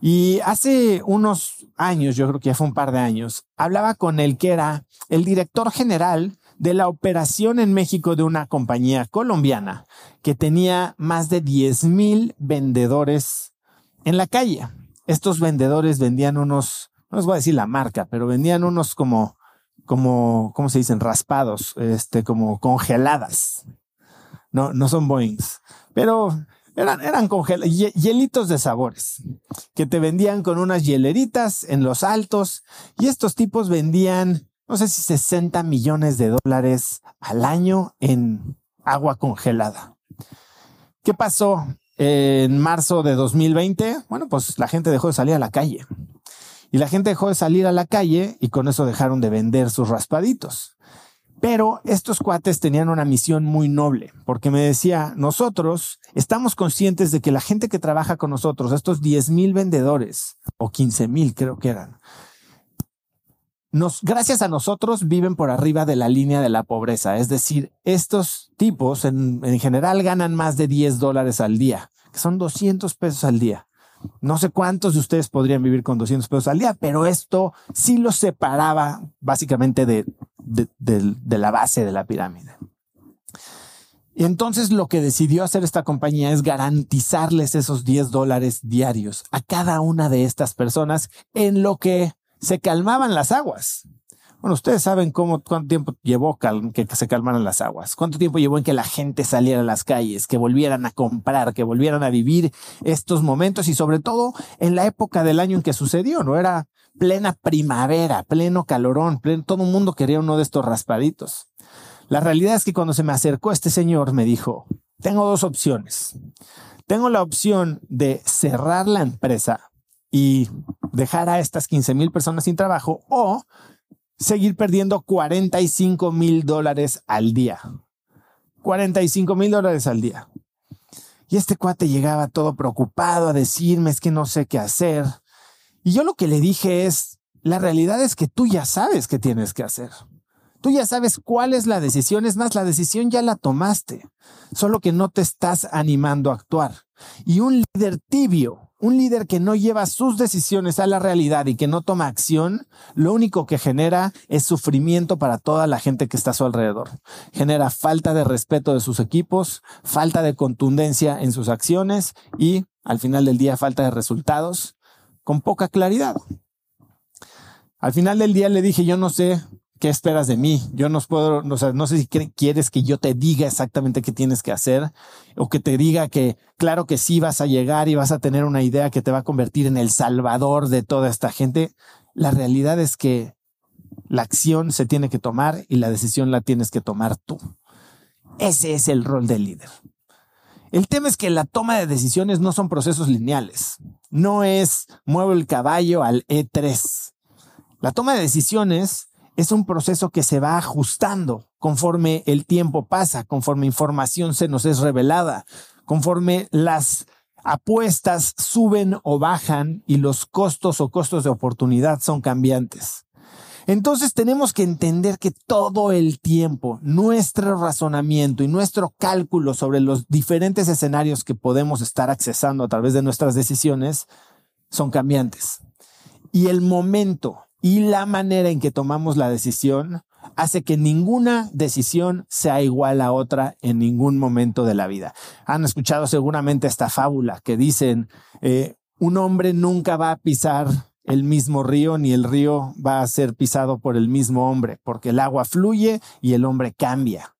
Y hace unos años, yo creo que ya fue un par de años, hablaba con el que era el director general de la operación en México de una compañía colombiana que tenía más de 10 mil vendedores en la calle. Estos vendedores vendían unos, no les voy a decir la marca, pero vendían unos como, como, ¿cómo se dicen? Raspados, este, como congeladas. No, no son Boeings, pero eran, eran hielitos de sabores que te vendían con unas hieleritas en los altos y estos tipos vendían no sé si 60 millones de dólares al año en agua congelada. ¿Qué pasó en marzo de 2020? Bueno, pues la gente dejó de salir a la calle. Y la gente dejó de salir a la calle y con eso dejaron de vender sus raspaditos. Pero estos cuates tenían una misión muy noble, porque me decía, nosotros estamos conscientes de que la gente que trabaja con nosotros, estos 10 mil vendedores, o 15 mil creo que eran, nos, gracias a nosotros viven por arriba de la línea de la pobreza. Es decir, estos tipos en, en general ganan más de 10 dólares al día, que son 200 pesos al día. No sé cuántos de ustedes podrían vivir con 200 pesos al día, pero esto sí los separaba básicamente de, de, la base de la pirámide. Y entonces lo que decidió hacer esta compañía es garantizarles esos 10 dólares diarios a cada una de estas personas en lo que se calmaban las aguas. Bueno, ustedes saben cómo, cuánto tiempo llevó que se calmaran las aguas, cuánto tiempo llevó en que la gente saliera a las calles, que volvieran a comprar, que volvieran a vivir estos momentos y sobre todo en la época del año en que sucedió, ¿no? Era plena primavera, pleno calorón, pleno, todo el mundo quería uno de estos raspaditos. La realidad es que cuando se me acercó este señor me dijo, tengo dos opciones. Tengo la opción de cerrar la empresa y dejar a estas 15 mil personas sin trabajo o seguir perdiendo 45 mil dólares al día. 45 mil dólares al día. Y este cuate llegaba todo preocupado a decirme es que no sé qué hacer. Y yo lo que le dije es, la realidad es que tú ya sabes qué tienes que hacer. Tú ya sabes cuál es la decisión, es más, la decisión ya la tomaste, solo que no te estás animando a actuar. Y un líder tibio un líder que no lleva sus decisiones a la realidad y que no toma acción, lo único que genera es sufrimiento para toda la gente que está a su alrededor. Genera falta de respeto de sus equipos, falta de contundencia en sus acciones y, al final del día, falta de resultados con poca claridad. Al final del día le dije, yo no sé ¿qué esperas de mí? Yo no puedo, no sé si quieres que yo te diga exactamente qué tienes que hacer o que te diga que claro que sí vas a llegar y vas a tener una idea que te va a convertir en el salvador de toda esta gente. La realidad es que la acción se tiene que tomar y la decisión la tienes que tomar tú. Ese es el rol del líder. El tema es que la toma de decisiones no son procesos lineales. No es muevo el caballo al E3. La toma de decisiones es un proceso que se va ajustando conforme el tiempo pasa, conforme información se nos es revelada, conforme las apuestas suben o bajan y los costos o costos de oportunidad son cambiantes. Entonces tenemos que entender que todo el tiempo nuestro razonamiento y nuestro cálculo sobre los diferentes escenarios que podemos estar accesando a través de nuestras decisiones son cambiantes. Y el momento y la manera en que tomamos la decisión hace que ninguna decisión sea igual a otra en ningún momento de la vida. Han escuchado seguramente esta fábula que dicen, eh, un hombre nunca va a pisar el mismo río ni el río va a ser pisado por el mismo hombre, porque el agua fluye y el hombre cambia.